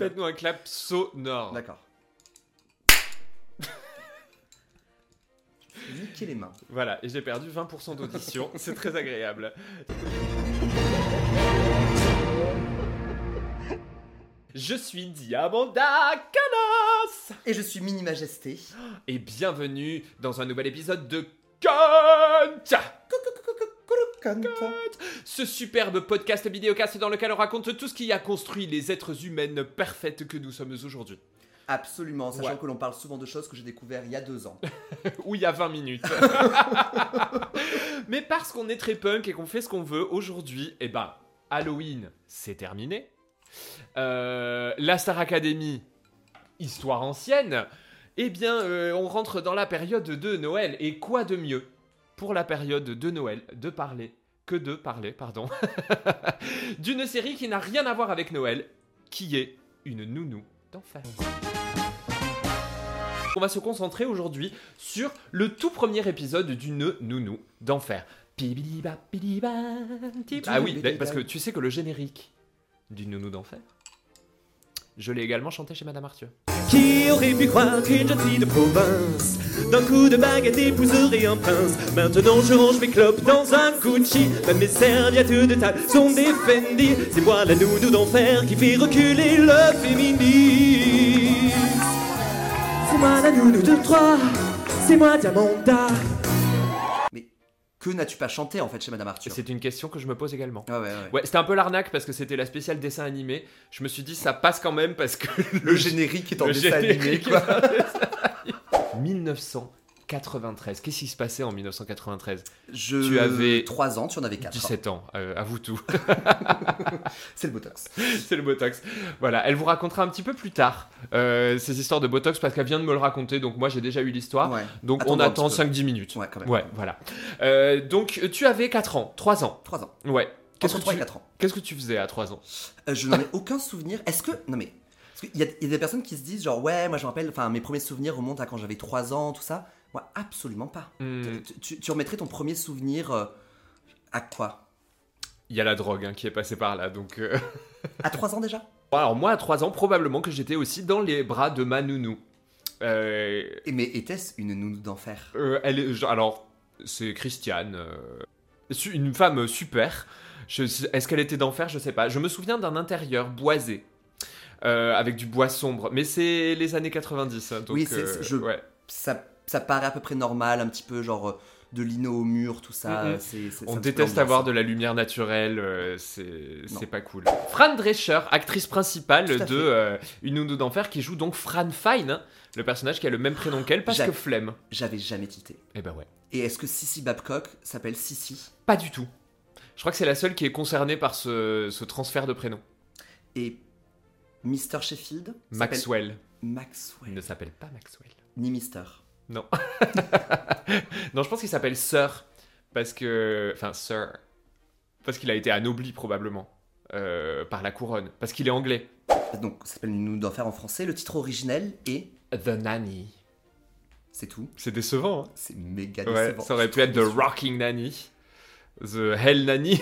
Faites-nous un clap sonore. D'accord. Niquer les mains. Voilà, et j'ai perdu 20% d'audition. C'est très agréable. Je suis Diamanda Canas Et je suis Mini Majesté. et bienvenue dans un nouvel épisode de Ce superbe podcast vidéocast dans lequel on raconte tout ce qui a construit les êtres humaines parfaites que nous sommes aujourd'hui. Absolument, sachant Ouais. que l'on parle souvent de choses que j'ai découvert il y a deux ans. Ou il y a 20 minutes. Mais parce qu'on est très punk et qu'on fait ce qu'on veut, aujourd'hui, eh ben, Halloween, c'est terminé. Euh, la Star Academy, histoire ancienne. Eh bien, euh, on rentre dans la période de Noël. Et quoi de mieux pour la période de Noël de parler que de parler, pardon, d'une série qui n'a rien à voir avec Noël, qui est une nounou d'enfer. On va se concentrer aujourd'hui sur le tout premier épisode d'une nounou d'enfer. Ah oui, parce que tu sais que le générique d'une nounou d'enfer, je l'ai également chanté chez Madame Arthur. Qui aurait pu croire qu'une jeune fille de province D'un coup de baguette épouserait un prince? Maintenant je range mes clopes dans un Gucci. Même mes serviettes de table sont des C'est moi la nounou d'enfer qui fait reculer le féminisme. C'est moi la nounou de Troyes C'est moi Diamanda que n'as-tu pas chanté en fait chez Madame Arthur? C'est une question que je me pose également. Ouais, ouais, ouais. Ouais, c'était un peu l'arnaque parce que c'était la spéciale dessin animé. Je me suis dit, ça passe quand même parce que Le générique est en le dessin animé, quoi. est en dessin animé. 1993. Qu'est-ce qui se passait en 1993 Je... Tu avais 3 ans, tu en avais 4. 17 ans, euh, avoue tout. C'est le Botox. C'est le Botox. Voilà, elle vous racontera un petit peu plus tard euh, ces histoires de Botox parce qu'elle vient de me le raconter, donc moi j'ai déjà eu l'histoire. Ouais. Donc Attends on attend petit peu. 5-10 minutes. Ouais, quand même. Ouais, voilà. Euh, donc tu avais 4 ans, 3 ans. 3 ans. Ouais. Qu'est-ce que, 3 et tu... 4 ans. Qu'est-ce que tu faisais à 3 ans? Euh, je n'en ai aucun souvenir. Est-ce que. Non mais. Parce qu'il y, y a des personnes qui se disent genre, ouais, moi je me rappelle, enfin mes premiers souvenirs remontent à quand j'avais 3 ans, tout ça. Moi, absolument pas. Hmm, Tu, tu- tu remettrais ton premier souvenir euh, à quoi? Il y a la drogue hein, qui est passée par là, donc... euh, À 3 ans déjà? Alors moi à 3 ans, probablement que j'étais aussi dans les bras de ma nounou. Euh, Et Mais était-ce une nounou d'enfer? Elle est, alors, c'est Christiane, une femme super. Est-ce qu'elle était d'enfer? Je sais pas. Je me souviens d'un intérieur boisé. euh, avec du bois sombre, mais c'est les années 90. hein, donc, Oui, c'est- euh, c'est- je- ouais. ça, ça paraît à peu près normal, un petit peu genre euh, de lino au mur, tout ça. On déteste avoir de la lumière naturelle, euh, c'est pas cool. Fran Drescher, actrice principale de euh, Une nounou d'enfer, qui joue donc Fran Fine, hein, le personnage qui a le même prénom qu'elle, parce que flemme. J'avais jamais tilté. Eh ben ouais. Et est-ce que Sissy Babcock s'appelle Sissy? Pas du tout. Je crois que c'est la seule qui est concernée par ce, ce transfert de prénom. Et Mr. Sheffield s'appelle Maxwell. Il Maxwell. ne s'appelle pas Maxwell. Ni Mister. Non. non, je pense qu'il s'appelle Sir. Parce que. Enfin, Sir. Parce qu'il a été anobli, probablement. euh, par la couronne. Parce qu'il est anglais. Donc, ça s'appelle nounou d'enfer en français. Le titre originel est. The Nanny. C'est tout. C'est décevant, hein C'est méga Ouais, décevant. ça aurait pu être The. Rocking Nanny. The Hell Nanny.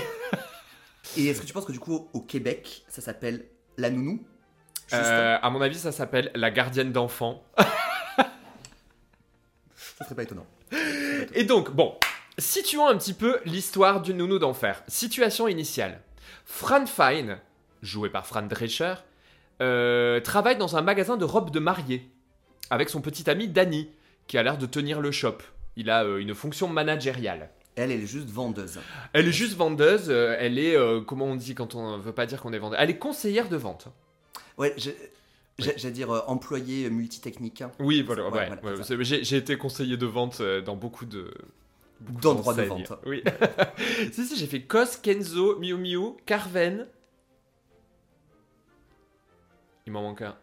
Et est-ce que tu penses que du coup, au Québec, ça s'appelle La Nounou? Euh, à mon avis, ça s'appelle La gardienne d'enfants. Ça serait pas étonnant. Et donc, bon, situons un petit peu l'histoire du nounou d'enfer. Situation initiale. Fran Fine, joué par Fran Drescher, euh, travaille dans un magasin de robes de mariée avec son petit ami Danny, qui a l'air de tenir le shop. Il a euh, une fonction managériale. Elle, elle est juste vendeuse. Elle est juste vendeuse, euh, elle est, euh, comment on dit quand on veut pas dire qu'on est vendeuse? Elle est conseillère de vente. Ouais, j'ai- j'allais dire euh, employé multitechnique. hein. Oui, voilà, Ouais, ouais, voilà, ouais, c'est ça. c'est- j'ai été conseiller de vente euh, dans beaucoup de. D'endroits de vente. Oui. si, si, j'ai fait Kos, Kenzo, Miu Miu, Carven. Il m'en manque un.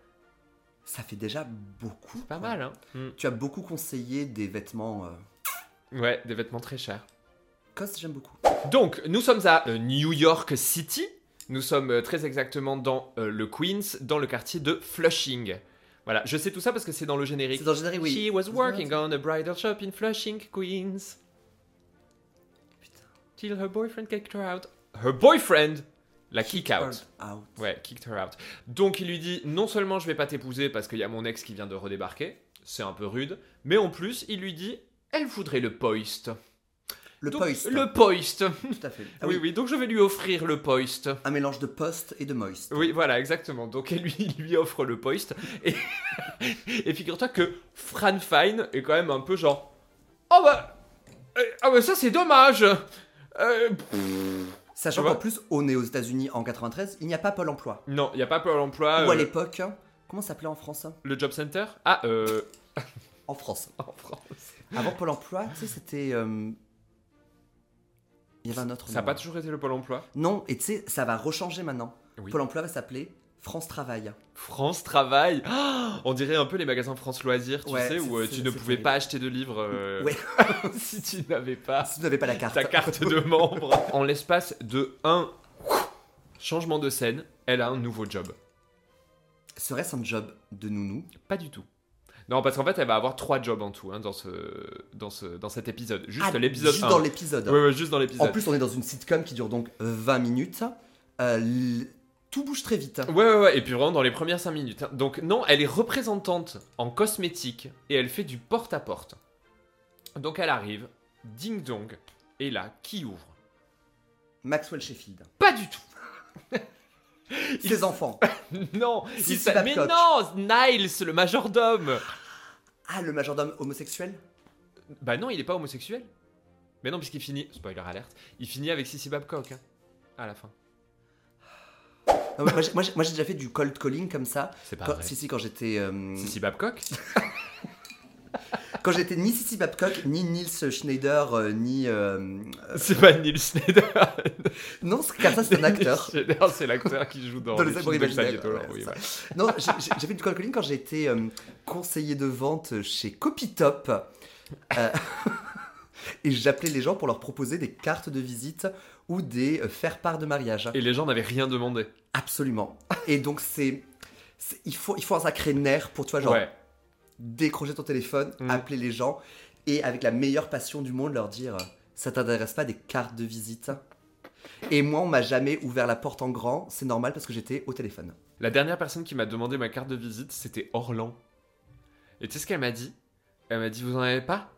Ça fait déjà beaucoup. Pas mal, hein Mm. Tu as beaucoup conseillé des vêtements. euh, Ouais, des vêtements très chers. Cos, j'aime beaucoup. Donc, nous sommes à euh, New York City. Nous sommes euh, très exactement dans euh, le Queens, dans le quartier de Flushing. Voilà, je sais tout ça parce que c'est dans le générique. C'est dans le générique, oui. She was working on a bridal shop in Flushing, Queens. Putain. Till her boyfriend kicked her out. Her boyfriend La kick out. Out. Ouais, kicked her out. Donc il lui dit non seulement je vais pas t'épouser parce qu'il y a mon ex qui vient de redébarquer, c'est un peu rude, mais en plus il lui dit elle voudrait le poist. Le Donc, poist. Le poist. Tout à fait. Ah oui, oui, donc je vais lui offrir le poist. Un mélange de post et de moist. Oui, voilà, exactement. Donc elle lui, il lui offre le poist. Et, et figure-toi que Fran Fine est quand même un peu genre Oh bah. euh, Ah bah ça c'est dommage. Euh, Sachant qu'en plus, on est aux États-Unis en 93, il n'y a pas Pôle emploi. non, il n'y a pas Pôle emploi. Ou à euh, l'époque, comment ça s'appelait en France? le Job Center? Ah, euh. En France. En France. Avant Pôle emploi, tu sais, c'était. euh, Il y avait un autre. Ça n'a pas toujours été le Pôle emploi Non, et tu sais, ça va rechanger maintenant. Oui. Pôle emploi va s'appeler France Travail. France Travail Ah, On dirait un peu les magasins France Loisirs, tu Ouais, sais, où euh, tu ne pouvais pas acheter de livres euh, Ouais. si tu n'avais Si pas la carte. ta carte de membre. En l'espace de un changement de scène, elle a un nouveau job. Serait-ce un job de nounou? Pas du tout. Non, parce qu'en fait, elle va avoir trois jobs en tout hein, dans, ce, dans, ce, dans cet épisode. Juste Ah, l'épisode Juste 1. dans l'épisode. Juste dans En l'épisode. plus, on est dans une sitcom qui dure donc 20 minutes. Euh, Tout bouge très vite. Ouais, ouais, ouais, et puis vraiment dans les premières 5 minutes. hein. Donc, non, elle est représentante en cosmétique et elle fait du porte-à-porte. Donc, elle arrive, ding dong, et là, qui ouvre? Maxwell Sheffield. Pas du tout Il- Ses enfants. Non Si, il si, s'a- Mais non Niles, le majordome Ah, le majordome homosexuel Bah non, il est pas homosexuel. Mais non, puisqu'il finit. Spoiler alerte. Il finit avec Sissy Babcock. hein, à la fin. Non, Moi, j'ai- moi, déjà fait du cold calling comme ça. C'est pas Quand- vrai. si, si, quand j'étais. euh, Sissy Babcock? Quand j'étais ni Sissy Babcock, ni Nils Schneider, euh, ni. euh, euh, C'est pas Neil Schneider. Non, c'est- car ça, c'est un acteur. Schneider, c'est l'acteur qui joue dans, Dans les les films de Xavier imaginaires, Dolan, ouais, oui, ça. ouais. Non, j'ai j'ai- j'ai fait du cold calling quand j'ai été euh, conseiller de vente chez Copytop. Euh, et j'appelais les gens pour leur proposer des cartes de visite ou des euh, faire-part de mariage. Et les gens n'avaient rien demandé. Absolument. Et donc, c'est. c'est- Il faut, il faut un sacré nerf pour, tu vois, genre, ouais. Décrocher ton téléphone, Mm. appeler les gens et avec la meilleure passion du monde leur dire ça t'intéresse pas des cartes de visite? Et moi, on m'a jamais ouvert la porte en grand, c'est normal parce que j'étais au téléphone. La dernière personne qui m'a demandé ma carte de visite, c'était Orlan. Et tu sais ce qu'elle m'a dit? Elle m'a dit Vous en avez pas?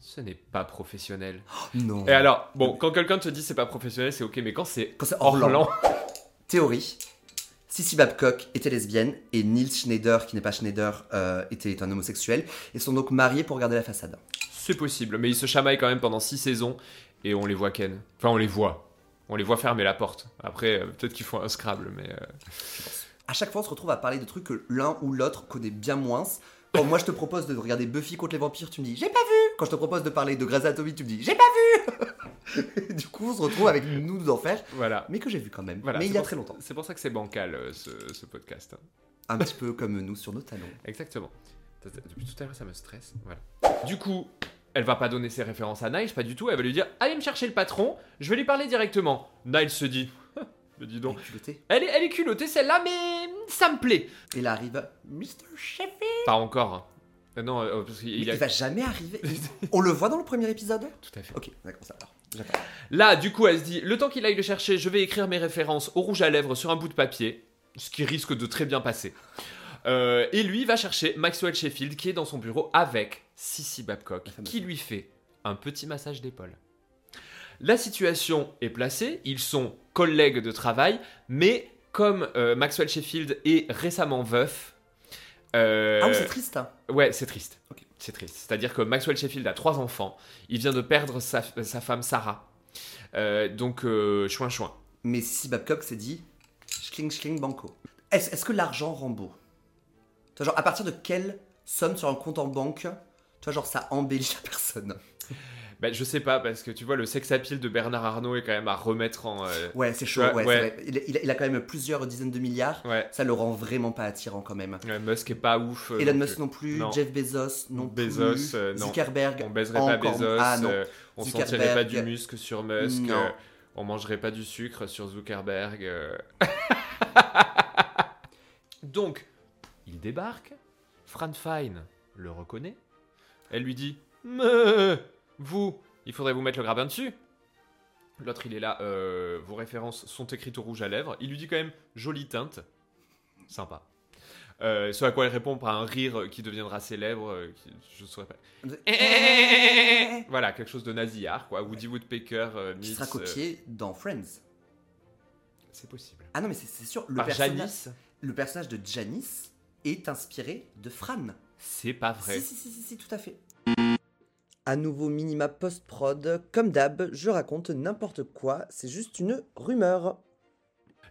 Ce n'est pas professionnel. Non. Et alors, bon, quand quelqu'un te dit c'est pas professionnel, c'est ok, mais quand c'est Quand c'est Orlan. Orlan, Théorie. Sissy Babcock était lesbienne et Nils Schneider, qui n'est pas Schneider, euh, était un homosexuel. Et sont donc mariés pour garder la façade. c'est possible. Mais ils se chamaillent quand même pendant 6 saisons et on les voit ken. Enfin, on les voit. On les voit fermer la porte. Après, euh, peut-être qu'ils font un Scrabble, mais. euh, À chaque fois, on se retrouve à parler de trucs que l'un ou l'autre connaît bien moins. Quand moi je te propose de regarder Buffy contre les vampires, tu me dis j'ai pas vu. Quand je te propose de parler de Grey's Anatomy, tu me dis j'ai pas vu. du coup, on se retrouve avec nous d'enfer, Voilà. mais que j'ai vu quand même. Voilà, mais il y a très longtemps. C'est pour ça que c'est bancal euh, ce, ce podcast. Un petit peu comme nous sur nos talons. Exactement. Depuis tout à l'heure, ça me stresse. Voilà. Du coup, elle va pas donner ses références à Niles, pas du tout. Elle va lui dire Allez me chercher le patron, je vais lui parler directement. Niles se dit Mais dis donc, elle est, elle est culottée celle-là, mais ça me plaît. Et là arrive Mr. Sheffield. Pas encore. hein. Euh, Non, euh, parce qu'il a. va jamais arriver. On le voit dans le premier épisode? Tout à fait. Ok, d'accord, ça alors. Là, du coup, elle se dit le temps qu'il aille le chercher, je vais écrire mes références au rouge à lèvres sur un bout de papier, ce qui risque de très bien passer. Euh, et lui va chercher Maxwell Sheffield qui est dans son bureau avec Sissy Babcock qui lui fait un petit massage d'épaule. La situation est placée, ils sont collègues de travail, mais comme euh, Maxwell Sheffield est récemment veuf, euh, Ah oui, c'est triste. hein. Ouais, c'est triste. C'est triste. C'est-à-dire que Maxwell Sheffield a trois enfants. Il vient de perdre sa, femme Sarah. Euh, donc, euh, chouin chouin. Mais si Babcock s'est dit schling schling banco. Est-ce que l'argent rend beau? Genre, à partir de quelle somme sur un compte en banque, tu vois, genre, ça embellit la personne? Ben, je sais pas, parce que tu vois, le sex appeal de Bernard Arnault est quand même à remettre en. euh, Ouais, c'est chaud, Ouais, ouais, vrai. Il, il a- il a quand même plusieurs dizaines de milliards. Ouais. Ça le rend vraiment pas attirant quand même. Musk est pas ouf. euh, Elon Musk non plus, Non. Jeff Bezos non Bezos, plus, euh, non. Zuckerberg. On baiserait pas Bezos. Ah non. euh, on sentirait pas du muscle sur Musk. Non. on mangerait pas du sucre sur Zuckerberg. Donc, il débarque. Fran Fine le reconnaît. Elle lui dit Vous, il faudrait vous mettre le grappin dessus. L'autre, il est là. euh, vos références sont écrites au rouge à lèvres. Il lui dit quand même jolie teinte. Sympa. Euh, ce à quoi elle répond par un rire qui deviendra célèbre. euh, qui- je saurais pas. Voilà, quelque chose de nasillard, quoi. Woody Woodpecker euh, Qui meets, sera copié dans Friends. c'est possible. Ah non, mais c'est c'est sûr, le, Par personnage- Janice, le personnage de Janice est inspiré de Fran. c'est pas vrai. Si, si, si, si, si, tout à fait. À nouveau minima post-prod. Comme d'hab, je raconte n'importe quoi, c'est juste une rumeur.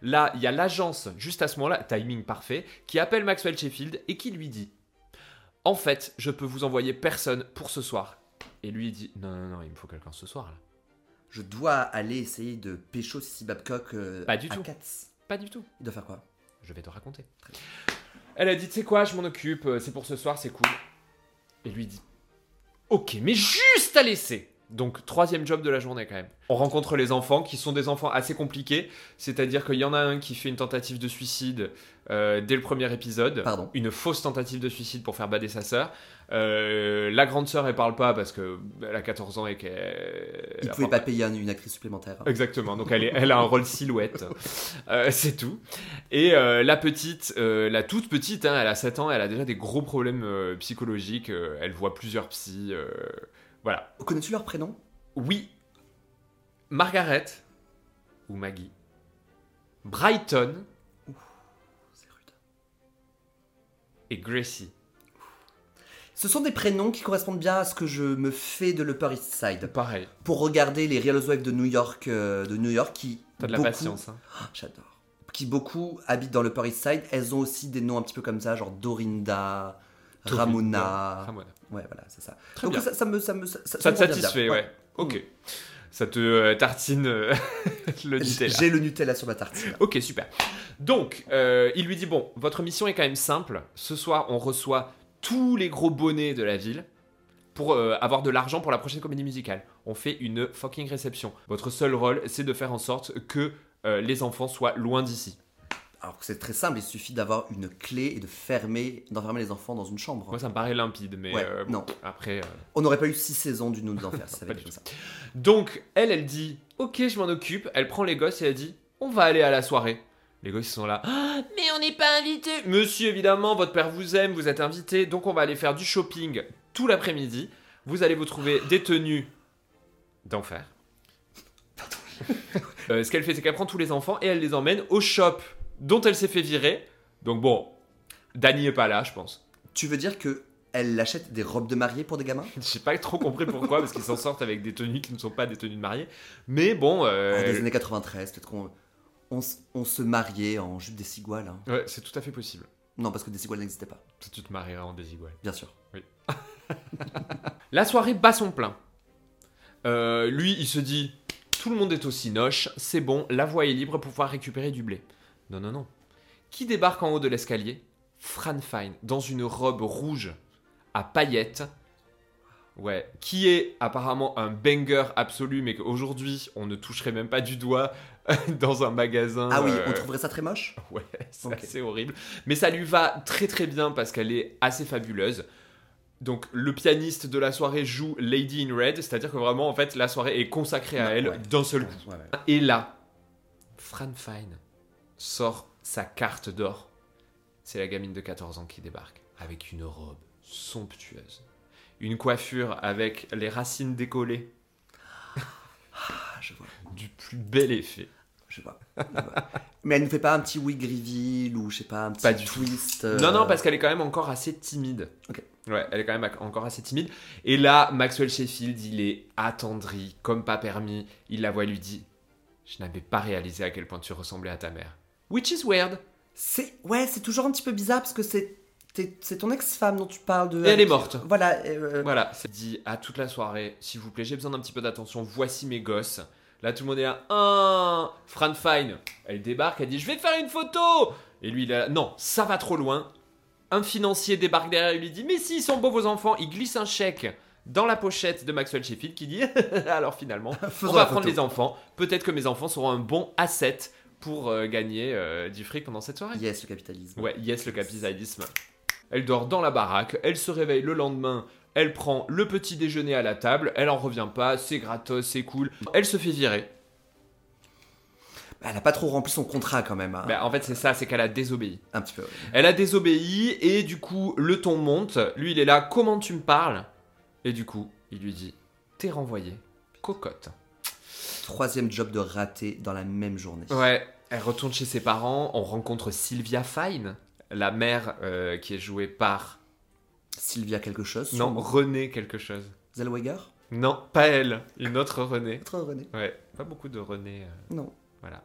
Là, il y a l'agence, juste à ce moment-là, timing parfait, qui appelle Maxwell Sheffield et qui lui dit En fait, je peux vous envoyer personne pour ce soir. Et lui, il dit Non, non, non, il me faut quelqu'un ce soir, là. Je dois aller essayer de pécho Sissy Babcock euh, Pas du à tout. Katz. Pas du tout. Il doit faire quoi? Je vais te raconter. Elle a dit, tu sais quoi, je m'en occupe, euh, c'est pour ce soir, c'est cool. Et lui dit, ok, mais juste à laisser. Donc, troisième job de la journée quand même. On rencontre les enfants qui sont des enfants assez compliqués, c'est-à-dire qu'il y en a un qui fait une tentative de suicide euh, dès le premier épisode. Pardon. Une fausse tentative de suicide pour faire bader sa sœur. Euh, la grande sœur, elle parle pas parce qu'elle a 14 ans et qu'elle. Il pouvait pas payer un- une actrice supplémentaire. Exactement, donc elle, est- elle a un rôle silhouette, Euh, c'est tout. Et la petite, la toute petite, hein, elle a 7 ans, elle a déjà des gros problèmes psychologiques, elle voit plusieurs psys, voilà. Connais-tu leur prénom? Oui, Margaret, ou Maggie, Brighton C'est rude. et Gracie. Ce sont des prénoms qui correspondent bien à ce que je me fais de l'Upper East Side. Pareil, Pour regarder les Real Housewives de New York, euh, de New York qui. t'as de la beaucoup- patience. hein. Ah, J'adore. Qui beaucoup habitent dans l'Upper East Side. Elles ont aussi des noms un petit peu comme ça, genre Dorinda, Ramona. Ramona. Ouais, voilà, c'est ça. Très Donc bien. ça, ça me, ça me, ça, Ça te satisfait, ouais. Ok. Ça te euh, tartine euh, le Nutella. j'ai le Nutella sur ma tartine. Ok, super. Donc, euh, il lui dit bon, votre mission est quand même simple. Ce soir, on reçoit tous les gros bonnets de la ville pour avoir de l'argent pour la prochaine comédie musicale. On fait une fucking réception. Votre seul rôle, c'est de faire en sorte que les enfants soient loin d'ici. Alors que c'est très simple, il suffit d'avoir une clé et de fermer, d'enfermer les enfants dans une chambre. Moi, ça me paraît limpide, mais Ouais, euh, bon, non. après. euh, On n'aurait pas eu six saisons du Nous d'enfer si ça avait été ça. Donc, elle, elle dit Ok, je m'en occupe. Elle prend les gosses et elle dit On va aller à la soirée. Les gosses ils sont là. Ah, mais on n'est pas invités. Monsieur, évidemment, votre père vous aime, vous êtes invité. Donc, on va aller faire du shopping tout l'après-midi. Vous allez vous trouver des tenues d'enfer. Euh, ce qu'elle fait, c'est qu'elle prend tous les enfants et elle les emmène au shop dont elle s'est fait virer. Donc, bon, Danny est pas là, je pense. Tu veux dire que elle achète des robes de mariée pour des gamins? J'ai pas trop compris pourquoi, parce qu'ils s'en sortent avec des tenues qui ne sont pas des tenues de mariée. Mais bon. euh, Ah, Des années 93, peut-être qu'on on, se mariait en jupe des cigouales. hein. Ouais, c'est tout à fait possible. Non, parce que des cigouales n'existaient pas, tu te marieras en désigual. bien sûr. La soirée bat son plein. Euh, lui, il se dit tout le monde est aussi noche, c'est bon, la voie est libre pour pouvoir récupérer du blé. Non, non, non. Qui débarque en haut de l'escalier? Fran Fine, dans une robe rouge à paillettes. Ouais, qui est apparemment un banger absolu, mais qu'aujourd'hui on ne toucherait même pas du doigt dans un magasin. Ah oui, euh, on trouverait ça très moche? Ouais, c'est assez horrible. Mais ça lui va très très bien parce qu'elle est assez fabuleuse. Donc le pianiste de la soirée joue Lady in Red, c'est-à-dire que vraiment en fait la soirée est consacrée à elle ouais. d'un seul coup. Ouais, ouais. Et là, Fran Fine sort sa carte d'or. C'est la gamine de 14 ans qui débarque avec une robe somptueuse. Une coiffure avec les racines décollées Ah, je vois, du plus bel effet. je vois. Mais elle ne fait pas un petit wig reveal ou je sais pas, un petit Pas du twist. euh, Non, non, parce qu'elle est quand même encore assez timide. Ok. Ouais, elle est quand même encore assez timide. Et là, Maxwell Sheffield, il est attendri, comme pas permis. Il la voit lui dit Je n'avais pas réalisé à quel point tu ressemblais à ta mère. Which is weird. C'est ouais, c'est toujours un petit peu bizarre parce que c'est c'est ton ex-femme dont tu parles de. Et elle est morte. Voilà. euh, Voilà, c'est dit à toute la soirée S'il vous plaît, j'ai besoin d'un petit peu d'attention. Voici mes gosses. Là, tout le monde est là. Ah Fran Fine, elle débarque, elle dit Je vais faire une photo Et lui, il est là. Non, ça va trop loin. Un financier débarque derrière et lui dit Mais si, ils sont beaux vos enfants. Il glisse un chèque dans la pochette de Maxwell Sheffield qui dit Alors finalement, on va prendre photo. les enfants. Peut-être que mes enfants seront un bon asset pour euh, gagner euh, du fric pendant cette soirée. Yes, le capitalisme. Ouais, yes, le capitalisme. Elle dort dans la baraque, elle se réveille le lendemain, elle prend le petit déjeuner à la table, elle en revient pas, c'est gratos, c'est cool. Elle se fait virer. Elle a pas trop rempli son contrat quand même. hein. Bah, en fait, c'est ça, c'est qu'elle a désobéi. Un petit peu. ouais. Elle a désobéi et du coup, le ton monte. Lui, il est là, comment tu me parles? Et du coup, il lui dit, t'es renvoyé. Cocotte. Troisième job de raté dans la même journée. Ouais, elle retourne chez ses parents. On rencontre Sylvia Fine, la mère euh, qui est jouée par. Sylvia quelque chose. Non, René quelque chose. Zellweger Non, pas elle, une autre René. Autre René. Ouais, pas beaucoup de René. euh, Non. voilà.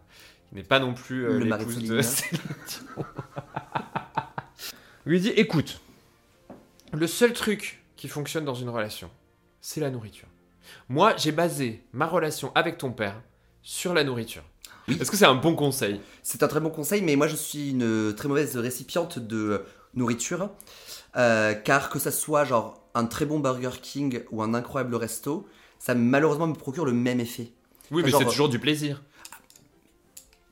Il n'est pas non plus euh, Le mari de l'épouse de. Céline lui dit écoute, le seul truc qui fonctionne dans une relation, c'est la nourriture. Moi, j'ai basé ma relation avec ton père sur la nourriture. Oui. Est-ce que c'est un bon conseil? C'est un très bon conseil, mais moi je suis une très mauvaise récipiente de nourriture. Euh, car que ça soit genre un très bon Burger King ou un incroyable resto, ça malheureusement me procure le même effet. Oui, mais Genre- c'est toujours du plaisir.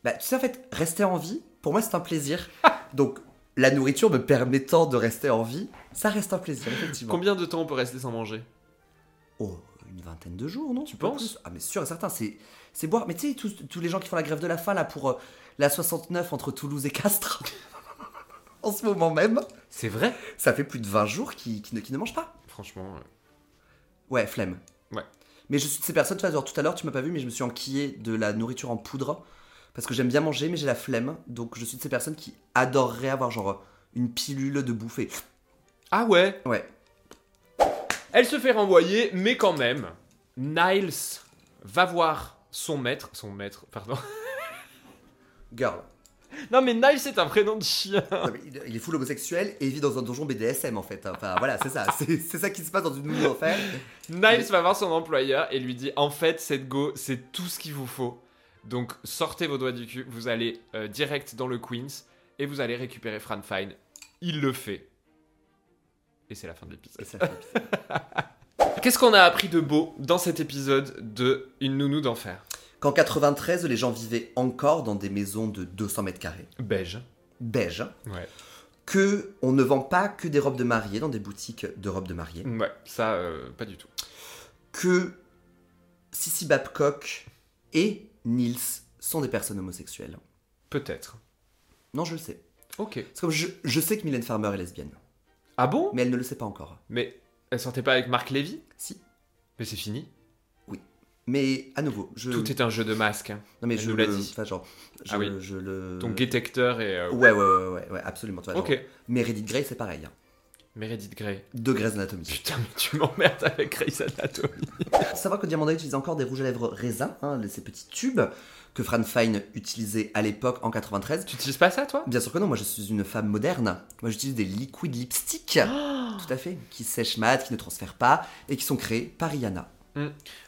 Bah, tu sais, en fait, rester en vie, pour moi c'est un plaisir. Donc, la nourriture me permettant de rester en vie, ça reste un plaisir, effectivement. Combien de temps on peut rester sans manger? Oh, une vingtaine de jours, non Tu penses plus Ah, mais sûr et certain, c'est, c'est boire. Mais tu sais, tous, tous les gens qui font la grève de la faim, là, pour euh, la 69 entre Toulouse et Castres, en ce moment même, C'est vrai? ça fait plus de 20 jours qu'ils, ne, ne mangent pas. Franchement, euh, Ouais, flemme. Ouais. Mais je suis de ces personnes, tu vois, tout à l'heure, tu m'as pas vu, mais je me suis enquillé de la nourriture en poudre. Parce que j'aime bien manger, mais j'ai la flemme. Donc, je suis de ces personnes qui adoreraient avoir, genre, une pilule de bouffée. Ah ouais? Ouais. Elle se fait renvoyer, mais quand même, Niles va voir son maître. Son maître, pardon. Girl. Non, mais Niles, c'est un prénom de chien. Non, mais il- est full homosexuel et il vit dans un donjon BDSM en fait. Enfin voilà, c'est ça. C'est ça qui se passe dans une nounou d'enfer. Niles va voir son employeur et lui dit En fait, cette go, c'est tout ce qu'il vous faut. Donc, sortez vos doigts du cul, vous allez euh, direct dans le Queens et vous allez récupérer Fran Fine. Il le fait. Et c'est la fin de l'épisode. Qu'est-ce qu'on a appris de beau dans cet épisode de Une nounou d'enfer? Qu'en 93, les gens vivaient encore dans des maisons de 200 mètres carrés, Beige. beige. Ouais. Que on ne vend pas que des robes de mariée dans des boutiques de robes de mariée. Ouais, ça, euh, pas du tout. Que Sissy Babcock et Nils sont des personnes homosexuelles. Peut-être. Non, je le sais. Ok. C'est comme je, je sais que Mylène Farmer est lesbienne, Ah bon mais elle ne le sait pas encore. Mais elle sortait pas avec Marc Lévy? Si. Mais c'est fini? Mais à nouveau, je. Tout est un jeu de masque. hein. Non mais elle je nous l'a le. dit. Enfin genre. Je, Ah oui. je le. Ton détecteur et. euh, Ouais, ouais, ouais, ouais, ouais, absolument. vois, Ok. genre, Meredith Grey, c'est pareil. hein. Meredith Grey. De Grey's Anatomy. Putain, mais tu m'emmerdes avec Grey's Anatomy. Savoir que Diamanda utilise encore des rouges à lèvres raisin, hein, ces petits tubes que Fran Fine utilisait à l'époque en 93. Tu utilises pas ça, toi? Bien sûr que non, moi je suis une femme moderne. Moi j'utilise des liquid lipstick. Tout à fait. Qui sèchent mat, qui ne transfèrent pas et qui sont créés par Rihanna.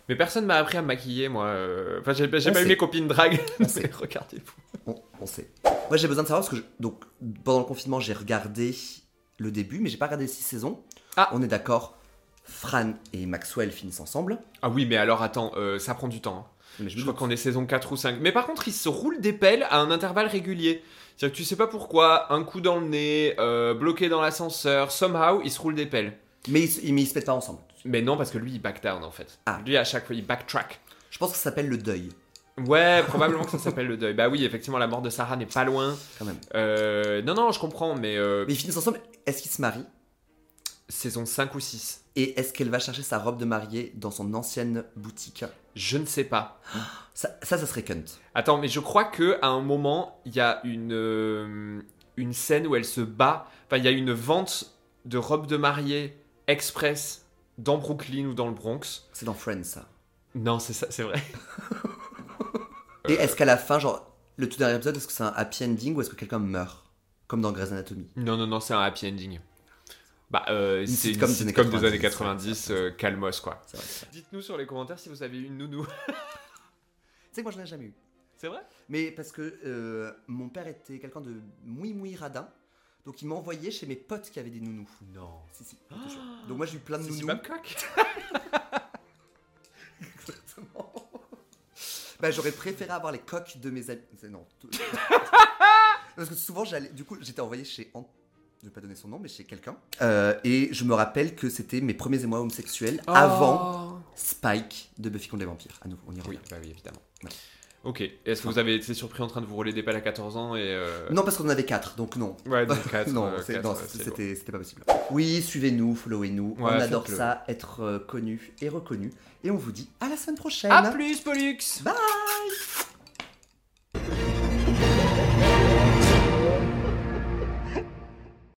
Mais personne m'a appris à me maquiller, moi. euh, Enfin, j'ai pas eu mes copines drag. On sait. Regardez-vous. On, on sait. Moi j'ai besoin de savoir parce que je- donc pendant le confinement j'ai regardé le début, mais j'ai pas regardé les six saisons. Ah. On est d'accord. Fran et Maxwell finissent ensemble. Ah oui, mais alors attends, euh, ça prend du temps. hein. Mais Je me crois doute. qu'on est saison 4 ou 5. Mais par contre, ils se roulent des pelles à un intervalle régulier. C'est-à-dire que tu sais pas pourquoi, un coup dans le nez, euh, bloqué dans l'ascenseur, somehow, ils se roulent des pelles. Mais ils, se- mais ils se mettent pas ensemble. Mais non, parce que lui, il back down en fait. Ah. Lui, à chaque fois, il backtrack. Je pense que ça s'appelle le deuil, Ouais, probablement que ça s'appelle le deuil. Bah oui, effectivement, la mort de Sarah n'est pas loin. quand même. Euh, non, non, je comprends, mais, euh, Mais ils finissent ensemble. Est-ce qu'ils se marient saison 5 ou 6. Et est-ce qu'elle va chercher sa robe de mariée dans son ancienne boutique? Je ne sais pas. ça, ça, ça serait cunt. Attends, mais je crois que à un moment, il y a une, euh, une scène où elle se bat. Enfin, il y a une vente de robes de mariée express dans Brooklyn ou dans le Bronx. C'est dans Friends, ça. Non, c'est ça, c'est vrai. Et est-ce qu'à la fin, genre, le tout dernier épisode, est-ce que c'est un happy ending ou est-ce que quelqu'un meurt? Comme dans Grey's Anatomy. Non, non, non, c'est un happy ending. Bah, euh, c'est sitcom, des années des années 90, 90, euh, calmos, quoi. C'est c'est. Dites-nous sur les commentaires si vous avez une nounou. Tu sais que moi, je n'en ai jamais eu. C'est vrai? Mais parce que euh, mon père était quelqu'un de mouille mouille radin. Donc il m'envoyait chez mes potes qui avaient des nounous. Non. Si, si. Donc moi j'ai eu plein de C'est nounous. Babcock Exactement. bah, j'aurais préféré avoir les coques de mes amis. C'est- Non. Parce que souvent, j'allais. Du coup, j'étais envoyé chez. Ant- Je vais pas donner son nom, mais chez quelqu'un. Euh, et je me rappelle que c'était mes premiers émois homosexuels avant Oh. Spike de Buffy contre les vampires. À nouveau, on y Oui, revient. bah oui, évidemment. Ouais. Ok. Est-ce que vous avez été surpris en train de vous rouler des pelles à 14 ans et. euh, Non, parce qu'on en avait 4, donc non. Ouais, donc 4. non, non, c'était pas possible. Oui, suivez-nous, followez-nous. on adore ça, être euh, connu et reconnu. Et on vous dit à la semaine prochaine. A plus, Pollux Bye